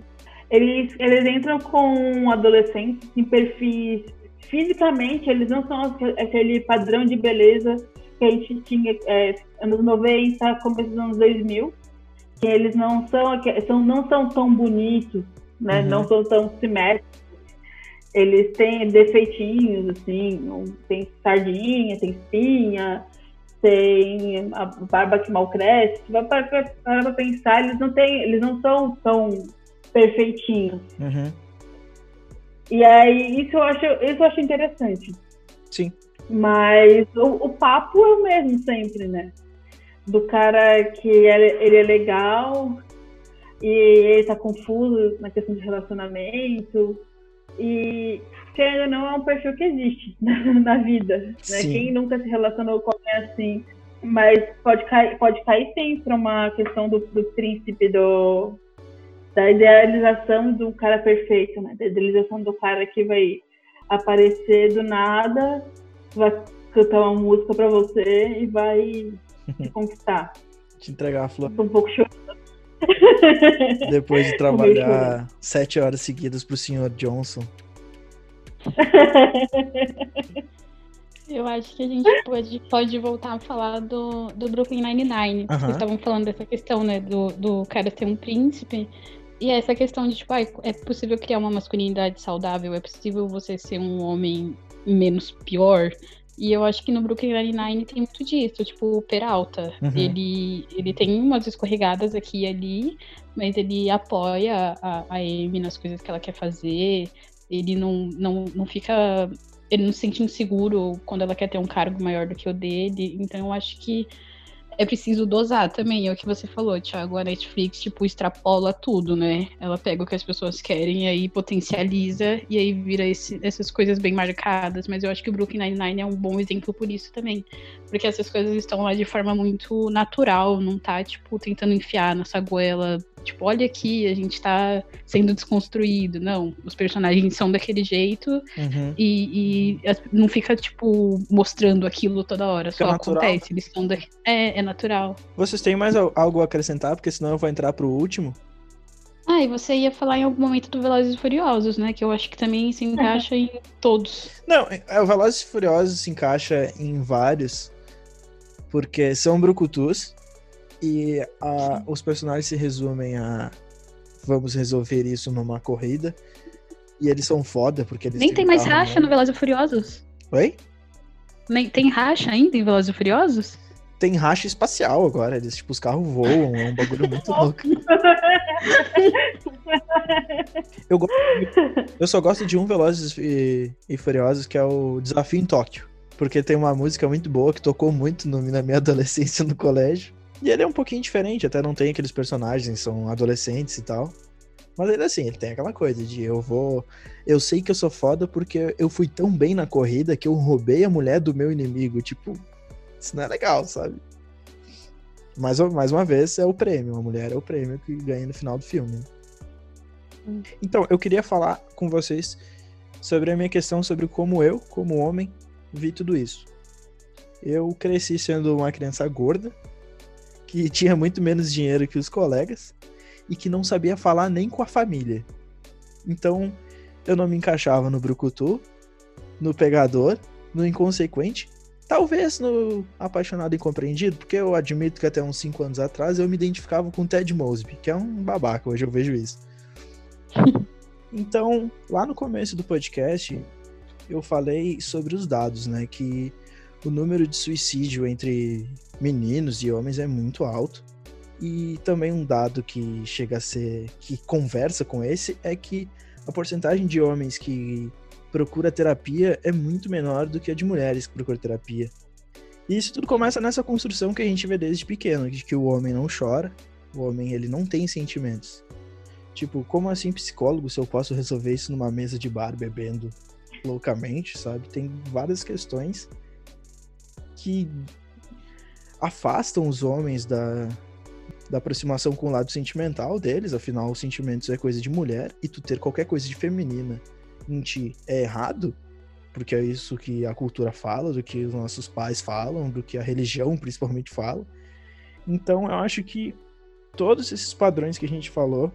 Eles, eles entram com adolescentes em perfis fisicamente, eles não são aquele padrão de beleza que a gente tinha é, anos 90, começo dos anos 2000, que eles não são, são, não são tão bonitos, né? Uhum. Não são tão simétricos. Eles têm defeitinhos, assim, tem sardinha, tem espinha, tem a barba que mal cresce. Vai para para pensar, eles não têm, eles não são tão perfeitinhos. Uhum. E aí isso eu acho, isso eu acho interessante. Sim. Mas o, o papo é o mesmo sempre, né? Do cara que ele, ele é legal, e ele tá confuso na questão de relacionamento. E, querendo ou não, é um perfil que existe na, na vida. Né? Quem nunca se relacionou com alguém assim. Mas pode cair, pode cair sim para uma questão do, do príncipe, do, da idealização do cara perfeito, né? Da idealização do cara que vai aparecer do nada, vai cantar uma música para você e vai te conquistar. Te entregar a flor. Tô um pouco chorando depois de trabalhar sete horas seguidas pro senhor Johnson. Eu acho que a gente pode, pode voltar a falar do, do Brooklyn Nine-Nine. Uhum. Vocês estavam falando dessa questão, né? Do, do cara ser um príncipe. E essa questão de, tipo, ah, é possível criar uma masculinidade saudável? É possível você ser um homem menos pior? E eu acho que no Brooklyn Nine-Nine tem muito disso, tipo, o Peralta. Uhum. Ele, ele tem umas escorregadas aqui e ali, mas ele apoia a, a Amy nas coisas que ela quer fazer. Ele não, não, não fica. Ele não se sente inseguro quando ela quer ter um cargo maior do que o dele. Então eu acho que é preciso dosar também, é o que você falou, Thiago. A Netflix, tipo, extrapola tudo, né? Ela pega o que as pessoas querem e aí potencializa e aí vira esse, essas coisas bem marcadas. Mas eu acho que o Brooklyn Nine-Nine é um bom exemplo por isso também. Porque essas coisas estão lá de forma muito natural, não tá, tipo, tentando enfiar nessa goela. Tipo, olha aqui, a gente tá sendo desconstruído. Não, os personagens são daquele jeito uhum. e, e, não fica, tipo, mostrando aquilo toda hora. Fica só natural. acontece. Eles são da... É, é natural. Vocês têm mais algo a acrescentar? Porque senão eu vou entrar pro último. Ah, e você ia falar em algum momento do Velozes e Furiosos, né? Que eu acho que também se encaixa em todos. Não, é, o Velozes e Furiosos se encaixa em vários, porque são brucutus e a, os personagens se resumem a vamos resolver isso numa corrida. E eles são foda, porque eles Nem tem mais racha no Velozes e Furiosos? Oi? Nem tem racha ainda em Velozes e Furiosos? tem racha espacial agora. Eles, tipo, os carros voam, é um bagulho muito louco. Eu, gosto, eu só gosto de um Velozes e, e Furiosos, que é o Desafio em Tóquio. Porque tem uma música muito boa que tocou muito no, na minha adolescência no colégio. E ele é um pouquinho diferente, até não tem aqueles personagens, são adolescentes e tal. Mas ele assim, ele tem aquela coisa de eu vou. Eu sei que eu sou foda porque eu fui tão bem na corrida que eu roubei a mulher do meu inimigo. Tipo, isso não é legal, sabe? Mais, mais uma vez, é o prêmio. Uma mulher é o prêmio que ganha no final do filme. Hum. Então, eu queria falar com vocês sobre a minha questão sobre como eu, como homem, vi tudo isso. Eu cresci sendo uma criança gorda, que tinha muito menos dinheiro que os colegas e que não sabia falar nem com a família. Então, eu não me encaixava no brucutu, no pegador, no inconsequente Talvez no Apaixonado e Incompreendido, porque eu admito que até uns 5 anos atrás eu me identificava com o Ted Mosby, que é um babaca, hoje eu vejo isso. Então, lá no começo do podcast, eu falei sobre os dados, né? Que o número de suicídio entre meninos e homens é muito alto. E também um dado que chega a ser. que conversa com esse é que a porcentagem de homens que procura terapia é muito menor do que a de mulheres que procuram terapia. E isso tudo começa nessa construção que a gente vê desde pequeno, de que o homem não chora, o homem ele não tem sentimentos. Tipo, como assim psicólogo se eu posso resolver isso numa mesa de bar bebendo loucamente, sabe? Tem várias questões que afastam os homens da, da aproximação com o lado sentimental deles, afinal, os sentimentos é coisa de mulher, e tu ter qualquer coisa de feminina em ti é errado, porque é isso que a cultura fala, do que os nossos pais falam, do que a religião principalmente fala. Então eu acho que todos esses padrões que a gente falou,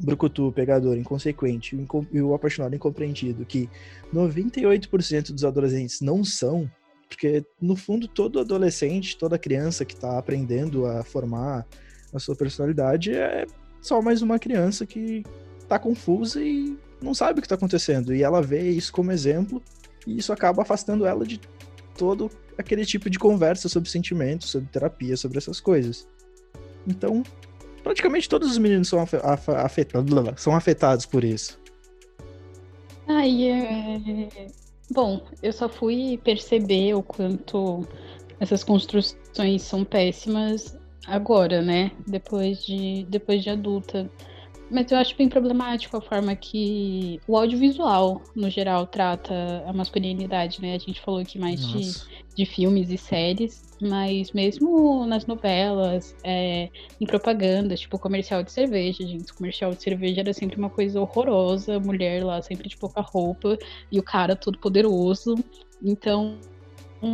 brucutu, pegador, inconsequente e o apaixonado incompreendido, que 98% dos adolescentes não são, porque no fundo todo adolescente, toda criança que está aprendendo a formar a sua personalidade é só mais uma criança que está confusa e não sabe o que está acontecendo. E ela vê isso como exemplo, e isso acaba afastando ela de todo aquele tipo de conversa sobre sentimentos, sobre terapia, sobre essas coisas. Então, praticamente todos os meninos são, afetados, são afetados por isso. Ai, é... Bom, eu só fui perceber o quanto essas construções são péssimas agora, né? Depois de, depois de adulta. Mas eu acho bem problemático a forma que o audiovisual, no geral, trata a masculinidade, né? A gente falou aqui mais de, de filmes e séries, mas mesmo nas novelas, é, em propaganda, tipo comercial de cerveja, gente. Comercial de cerveja era sempre uma coisa horrorosa, mulher lá sempre de pouca roupa e o cara todo poderoso. Então,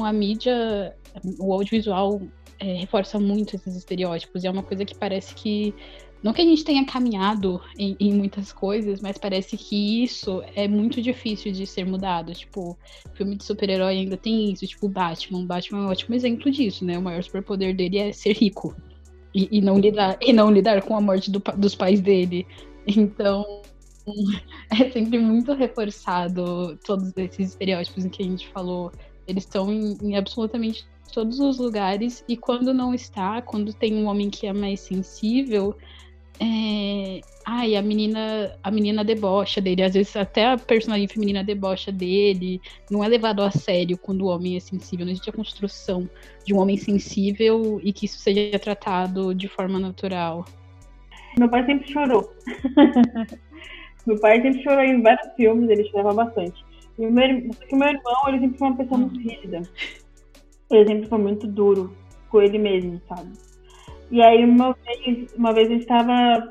a mídia, o audiovisual é, reforça muito esses estereótipos e é uma coisa que parece que não que a gente tenha caminhado em, em, muitas coisas, mas parece que isso é muito difícil de ser mudado. Tipo, filme de super-herói ainda tem isso, tipo Batman. Batman é um ótimo exemplo disso, né? O maior superpoder dele é ser rico. E, e não, lidar, e não lidar com a morte do, dos pais dele. Então, é sempre muito reforçado todos esses estereótipos em que a gente falou. Eles estão em, em absolutamente todos os lugares. E quando não está, quando tem um homem que é mais sensível é, ai, a menina, a menina debocha dele, às vezes até a personagem feminina debocha dele, não é levado a sério quando o homem é sensível, não existe a construção de um homem sensível e que isso seja tratado de forma natural. Meu pai sempre chorou. meu pai sempre chorou em vários filmes, ele chorava bastante. E o meu, o meu irmão, ele sempre foi uma pessoa muito rígida. Ele sempre foi muito duro com ele mesmo, sabe? E aí uma vez, uma vez eu estava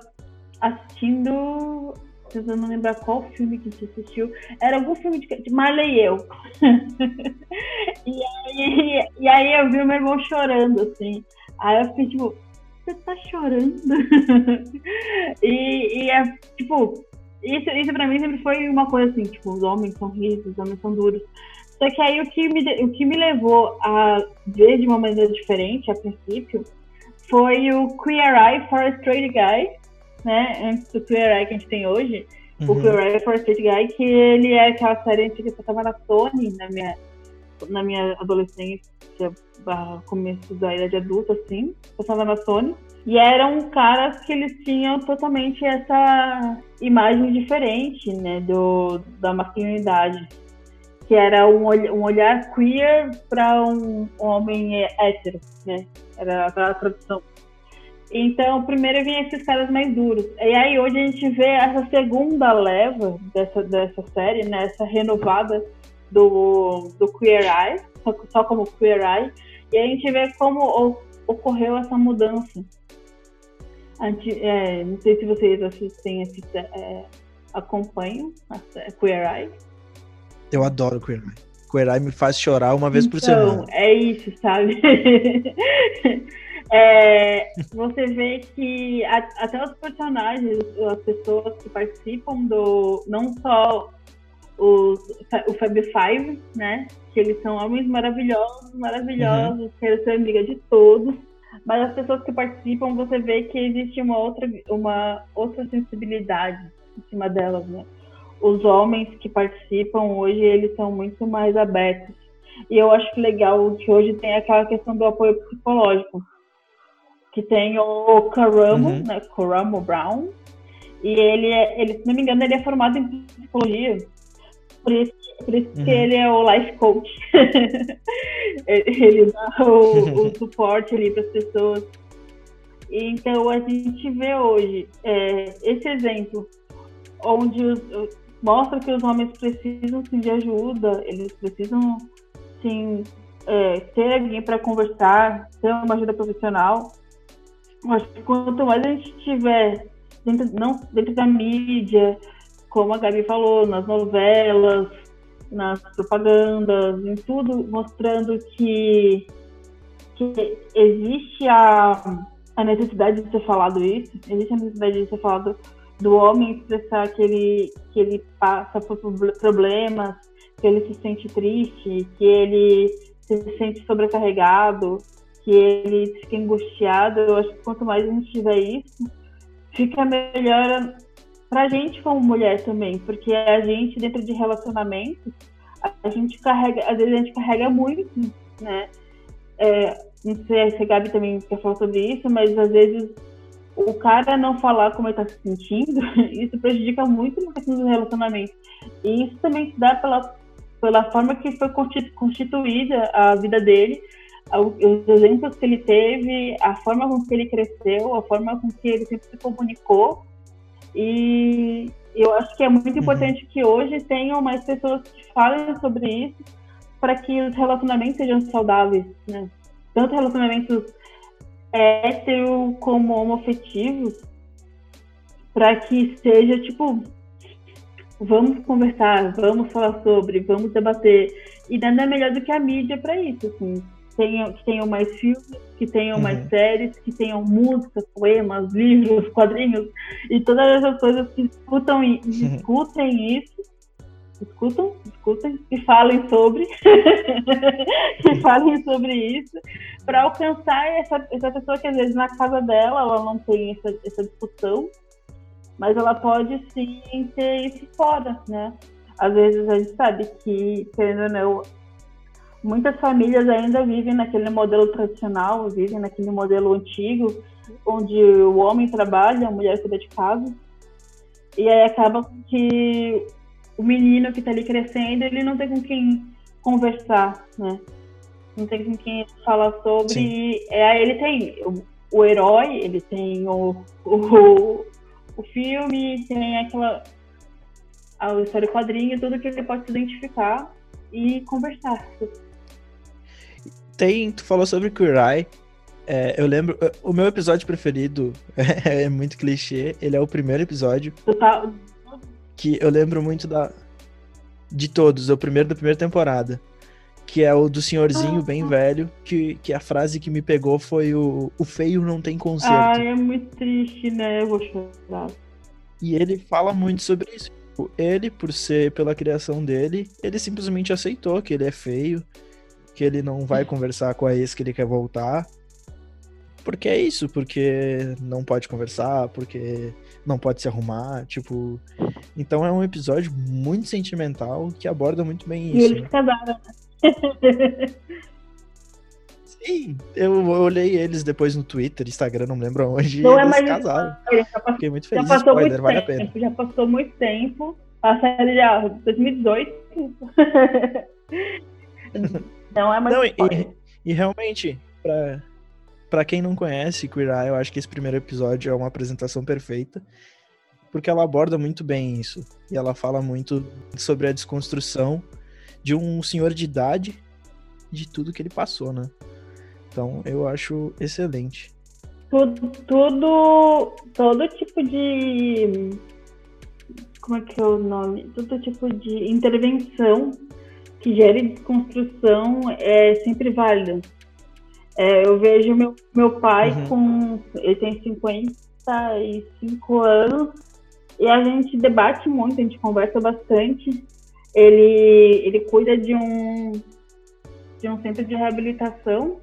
assistindo. Tentando não lembrar qual filme que a gente assistiu. Era algum filme de, de Marley e eu. e, aí, e aí eu vi o meu irmão chorando, assim. Aí eu fiquei tipo, você tá chorando? e, e é, tipo, isso, isso pra mim sempre foi uma coisa assim, tipo, os homens são rígidos, os homens são duros. Só que aí o que me, o que me levou a ver de uma maneira diferente, a princípio, foi o Queer Eye for a Straight Guy, né? Antes do Queer Eye que a gente tem hoje. Uhum. O Queer Eye for a Straight Guy, que ele é aquela série antiga que eu tava na Sony, na minha, na minha adolescência, começo da idade adulta, assim. Tava na Sony. E eram caras que eles tinham totalmente essa imagem diferente, né, do, da masculinidade. Que era um, um olhar queer para um, homem hétero, né? Era a tradução. Então, primeiro vinha esses caras mais duros. E aí hoje a gente vê essa segunda leva dessa, dessa série, né? Essa renovada do, do Queer Eye, só, como Queer Eye. E a gente vê como ocorreu essa mudança. É, não sei se vocês assistem, assistem é, acompanham a Queer Eye. Eu adoro Queer Eye. Queer Eye me faz chorar uma vez então, por semana. É isso, sabe? é, você vê que até os personagens, as pessoas que participam do. Não só os, o Fab Five, né? Que eles são homens maravilhosos, maravilhosos, uhum. querem ser amiga de todos. Mas as pessoas que participam, você vê que existe uma outra, uma outra sensibilidade em cima delas, né? Os homens que participam hoje, eles são muito mais abertos. E eu acho legal que hoje tem aquela questão do apoio psicológico. Que tem o Caramo, uhum. né? Caramo Brown. E ele, é, ele, se não me engano, ele é formado em psicologia. Por isso, por isso uhum. que ele é o life coach. ele dá o, o suporte ali para as pessoas. Então a gente vê hoje é, esse exemplo onde os, mostra que os homens precisam sim de ajuda, eles precisam sim é, ter alguém para conversar, ter uma ajuda profissional. Que quanto mais a gente tiver dentro, não, dentro da mídia, como a Gabi falou, nas novelas, nas propagandas, em tudo, mostrando que, que existe a, a necessidade de ser falado isso, existe a necessidade de ser falado do homem expressar que ele, que ele passa por problemas, que ele se sente triste, que ele se sente sobrecarregado, que ele fica angustiado. Eu acho que quanto mais a gente tiver isso, fica melhor pra gente como mulher também, porque a gente, dentro de relacionamentos, a gente carrega, às vezes a gente carrega muito, né? É, não sei se a Gabi também quer falar sobre isso, mas às vezes o cara não falar como ele está se sentindo, isso prejudica muito no questão do relacionamento. E isso também se dá pela, pela forma que foi constituída a vida dele, os exemplos que ele teve, a forma com que ele cresceu, a forma com que ele sempre se comunicou. E eu acho que é muito importante uhum. que hoje tenham mais pessoas que falem sobre isso para que os relacionamentos sejam saudáveis, né? Tanto relacionamentos hétero como homoafetivos para que seja tipo vamos conversar, vamos falar sobre, vamos debater. E nada é melhor do que a mídia para isso, assim, tenham, que tenham mais filmes, que tenham uhum. mais séries, que tenham músicas, poemas, livros, quadrinhos e todas essas coisas que discutam e discutem isso escutam, escutem e falem sobre, que falem sobre isso, para alcançar essa, essa pessoa que às vezes na casa dela ela não tem essa, essa discussão, mas ela pode sim ter isso fora, né? Às vezes a gente sabe que, querendo ou não, muitas famílias ainda vivem naquele modelo tradicional, vivem naquele modelo antigo, onde o homem trabalha, a mulher cuida de casa. E aí acaba que o menino que está ali crescendo, ele não tem com quem conversar, né? Não tem com quem falar sobre. Sim. Aí ele tem o, o herói, ele tem o, o, o filme, tem aquela a história quadrinho, tudo que ele pode se identificar e conversar. Tem, tu falou sobre Queer Eye, é, eu lembro, o meu episódio preferido é, é, muito clichê, ele é o primeiro episódio. Total. Que eu lembro muito da. De todos, é o primeiro da primeira temporada. Que é o do senhorzinho ah, bem velho, que, que a frase que me pegou foi o, o feio não tem conserto. Ah, é muito triste, né? Eu vou chorar. E ele fala muito sobre isso. Ele, por ser pela criação dele, ele simplesmente aceitou que ele é feio, que ele não vai conversar com a ex que ele quer voltar porque é isso, porque não pode conversar, porque não pode se arrumar, tipo. Então é um episódio muito sentimental que aborda muito bem isso. E eles casaram, né? Sim, eu olhei eles depois no Twitter, Instagram, não lembro onde. Não é mais casaram. Passou, Fiquei muito feliz. Já passou Spoiler, muito vale tempo, a pena. Já passou muito tempo. A série já 2018. não é mais. Não, e, e, realmente, pra, para quem não conhece Queer Eye, eu acho que esse primeiro episódio é uma apresentação perfeita, porque ela aborda muito bem isso. E ela fala muito sobre a desconstrução de um senhor de idade de tudo que ele passou, né? Então, eu acho excelente. Tudo, tudo todo tipo de como é que é o nome? Todo tipo de intervenção que gere desconstrução é sempre válida. É, eu vejo meu, meu pai uhum. com. Ele tem 55 anos e a gente debate muito, a gente conversa bastante. Ele, ele cuida de um, de um centro de reabilitação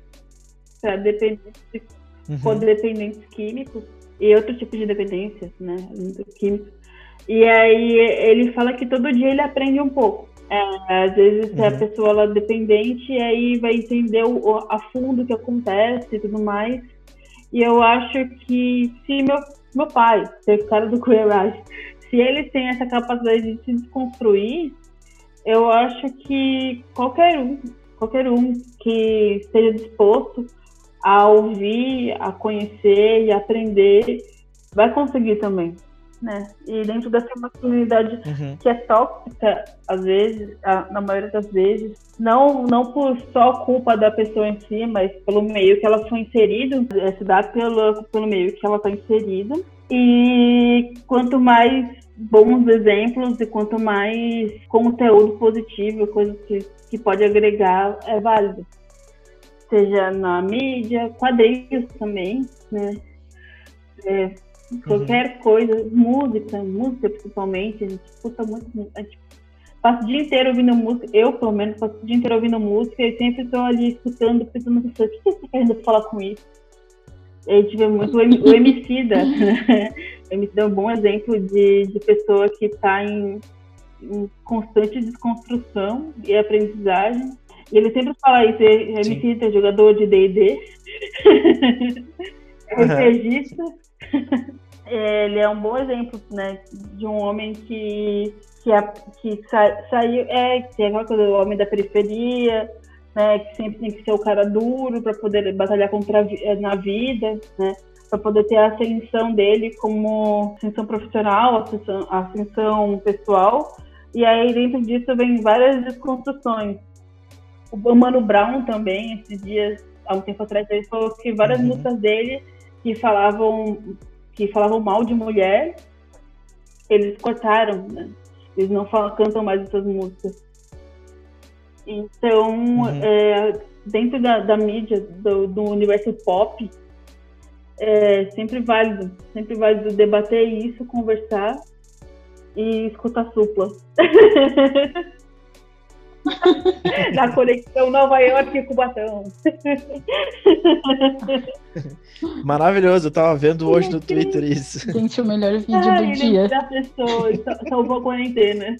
para dependentes, uhum. codependentes químicos e outro tipo de dependência, né? Químicos. E aí ele fala que todo dia ele aprende um pouco. É, às vezes uhum. a pessoa ela é dependente e aí vai entender o, a fundo o que acontece e tudo mais. E eu acho que se meu, meu pai, ser cara do Eye, se ele tem essa capacidade de se desconstruir, eu acho que qualquer um, qualquer um que esteja disposto a ouvir, a conhecer e aprender, vai conseguir também né? E dentro dessa masculinidade uhum. que é tóxica, às vezes, na maioria das vezes, não, não por só culpa da pessoa em si, mas pelo meio que ela foi inserida, é, se dá pelo, pelo meio que ela está inserida. E quanto mais bons exemplos e quanto mais conteúdo positivo, coisas que, que pode agregar, é válido. Seja na mídia, quadrinhos também, né? É, Qualquer uhum. coisa, música, música principalmente, a gente escuta muito, a gente passa o dia inteiro ouvindo música, eu pelo menos passo o dia inteiro ouvindo música e sempre estou ali escutando, pensando, o que você está querendo falar com isso? A gente vê muito o, o Emicida, né? O Emicida é um bom exemplo de, de pessoa que está em, em, constante desconstrução e aprendizagem. E ele sempre fala isso, é Emicida, é jogador de D&D, é RPGista. Uhum. ele é um bom exemplo, né, de um homem que que, que sa, saiu, é, que é coisa do homem da periferia, né, que sempre tem que ser o cara duro para poder batalhar contra eh, na vida, né, para poder ter a ascensão dele como ascensão profissional, ascensão, ascensão pessoal. E aí dentro disso vem várias desconstruções. O Mano Brown também, esses dias, há um tempo atrás, ele falou que várias uhum. músicas dele que falavam que falavam mal de mulher, eles cortaram, né? Eles não falam, cantam mais essas músicas. Então, uhum. é, dentro da, da mídia, do, do, universo pop, é sempre válido, sempre válido debater isso, conversar e escutar supla. Na conexão Nova York e Cubatão. Maravilhoso, eu tava vendo hoje no Twitter isso. Gente, o melhor vídeo Ai, do dia. Da pessoa, salvou a quarentena.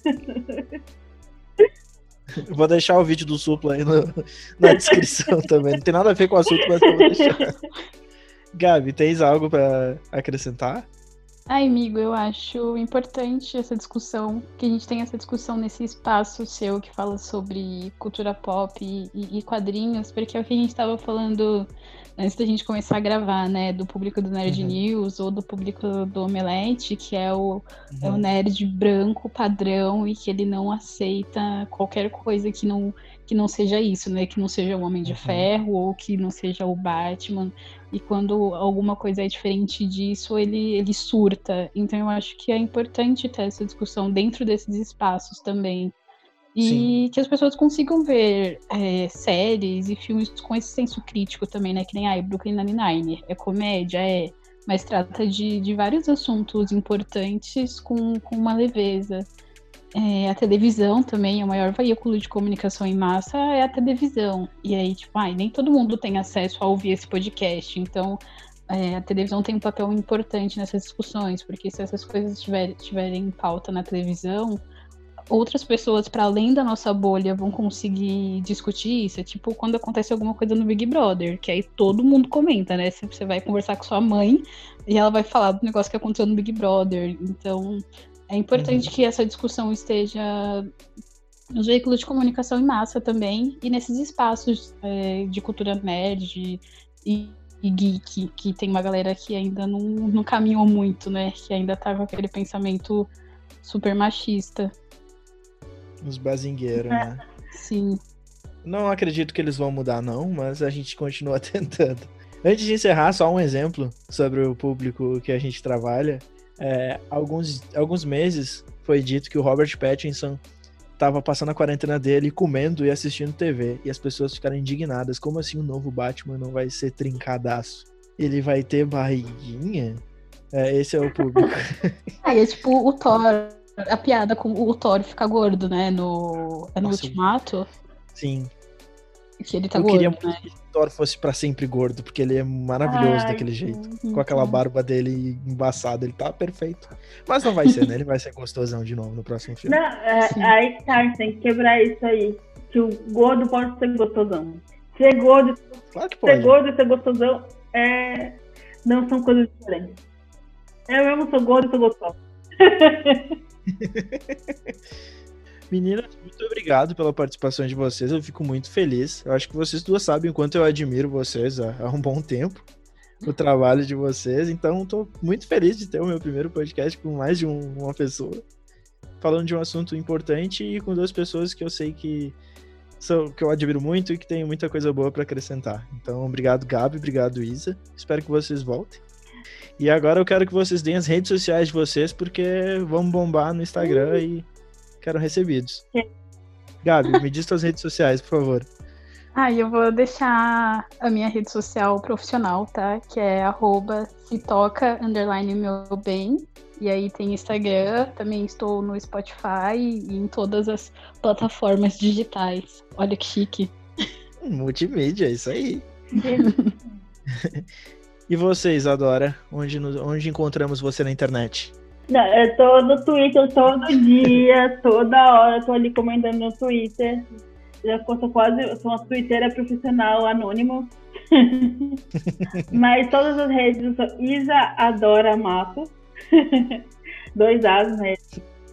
Vou deixar o vídeo do Supla aí no, na descrição também. Não tem nada a ver com o assunto, mas eu vou deixar. Gabi, tens algo para acrescentar? Ai, amigo, eu acho importante essa discussão, que a gente tem essa discussão nesse espaço seu que fala sobre cultura pop e, e quadrinhos, porque é o que a gente estava falando antes da gente começar a gravar, né? Do público do Nerd uhum. News ou do público do Omelete, que é o, uhum. é o uhum. nerd branco padrão e que ele não aceita qualquer coisa que não, que não seja isso, né? Que não seja o Homem de uhum. Ferro ou que não seja o Batman. E quando alguma coisa é diferente disso, ele, ele surta. Então eu acho que é importante ter essa discussão dentro desses espaços também. E Sim. que as pessoas consigam ver é, séries e filmes com esse senso crítico também, né? Que nem a ah, Brooklyn Nine-Nine. É comédia, é. Mas trata de, de vários assuntos importantes com, com uma leveza. É, a televisão também, o maior veículo de comunicação em massa é a televisão. E aí, tipo, ai, nem todo mundo tem acesso a ouvir esse podcast. Então, é, a televisão tem um papel importante nessas discussões, porque se essas coisas estiverem tiver pauta na televisão, outras pessoas para além da nossa bolha vão conseguir discutir isso. É tipo quando acontece alguma coisa no Big Brother, que aí todo mundo comenta, né? Você vai conversar com sua mãe e ela vai falar do negócio que aconteceu no Big Brother. Então, é importante uhum. que essa discussão esteja nos veículos de comunicação em massa também e nesses espaços é, de cultura nerd e, e, geek, que tem uma galera que ainda não, não caminhou muito, né? Que ainda tá com aquele pensamento super machista. Os bazingueiros, né? Sim. Não acredito que eles vão mudar, não, mas a gente continua tentando. Antes de encerrar, só um exemplo sobre o público que a gente trabalha é, alguns, alguns meses foi dito que o Robert Pattinson estava passando a quarentena dele comendo e assistindo TV. E as pessoas ficaram indignadas. Como assim o novo Batman não vai ser trincadaço? Ele vai ter barriguinha? É, esse é o público. Aí é tipo o Thor. A piada com o Thor ficar gordo, né? No, é no Nossa, Ultimato. Sim. Que ele tá eu gordo, queria né? Thor fosse para sempre gordo, porque ele é maravilhoso Ai, daquele jeito. Com aquela barba dele embaçada, ele tá perfeito. Mas não vai ser, né? Ele vai ser gostosão de novo no próximo filme. Não, é, aí tá, tem que quebrar isso aí. Que o gordo pode ser gostosão. Ser gordo, claro que pode. ser gordo e ser gostosão é... não são coisas diferentes. Eu mesmo sou gordo e sou gostoso. Meninas, muito obrigado pela participação de vocês. Eu fico muito feliz. Eu acho que vocês duas sabem o quanto eu admiro vocês há, há um bom tempo. O trabalho de vocês. Então, estou muito feliz de ter o meu primeiro podcast com mais de um, uma pessoa. Falando de um assunto importante e com duas pessoas que eu sei que são, que eu admiro muito e que tem muita coisa boa para acrescentar. Então, obrigado, Gabi. Obrigado, Isa. Espero que vocês voltem. E agora eu quero que vocês deem as redes sociais de vocês, porque vamos bombar no Instagram e que eram recebidos. É. Gabi, me diz suas redes sociais, por favor. Ah, eu vou deixar a minha rede social profissional, tá? Que é arroba se toca, underline meu bem. E aí tem Instagram, também estou no Spotify e em todas as plataformas digitais. Olha que chique. Multimídia, isso aí. e vocês, Adora? Onde, onde encontramos você na internet? Não, eu tô no Twitter todo dia, toda hora, tô ali comentando no Twitter. Já sou quase, sou uma twitteira profissional anônimo. Mas todas as redes eu sou Isa Adora Mato. Dois As, né?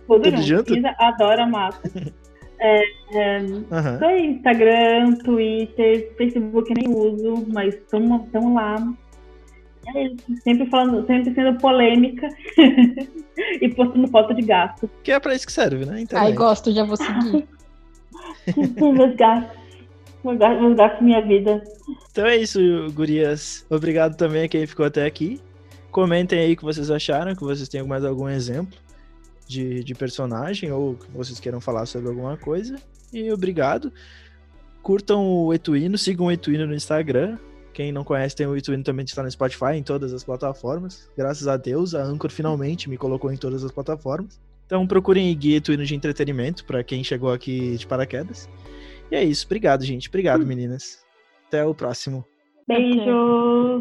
Tudo, Tudo junto? Isa Adora Mato. É, é, uhum. Tô em Instagram, Twitter, Facebook nem uso, mas estamos lá. É isso, sempre falando, sempre sendo polêmica e postando foto de gato. Que é pra isso que serve, né? Internet. Ai, gosto, já vou seguir. meus gatos. Meus gatos, meus gatos, minha vida. Então é isso, gurias. Obrigado também a quem ficou até aqui. Comentem aí o que vocês acharam, que vocês tenham mais algum exemplo de, de personagem ou que vocês queiram falar sobre alguma coisa. E obrigado. Curtam o Etuino, sigam o Etuino no Instagram, quem não conhece, tem o Itwin também está no Spotify, em todas as plataformas. Graças a Deus, a Anchor finalmente me colocou em todas as plataformas. Então procurem Guia Itwin de entretenimento para quem chegou aqui de paraquedas. E é isso. Obrigado, gente. Obrigado, hum. meninas. Até o próximo. Beijo.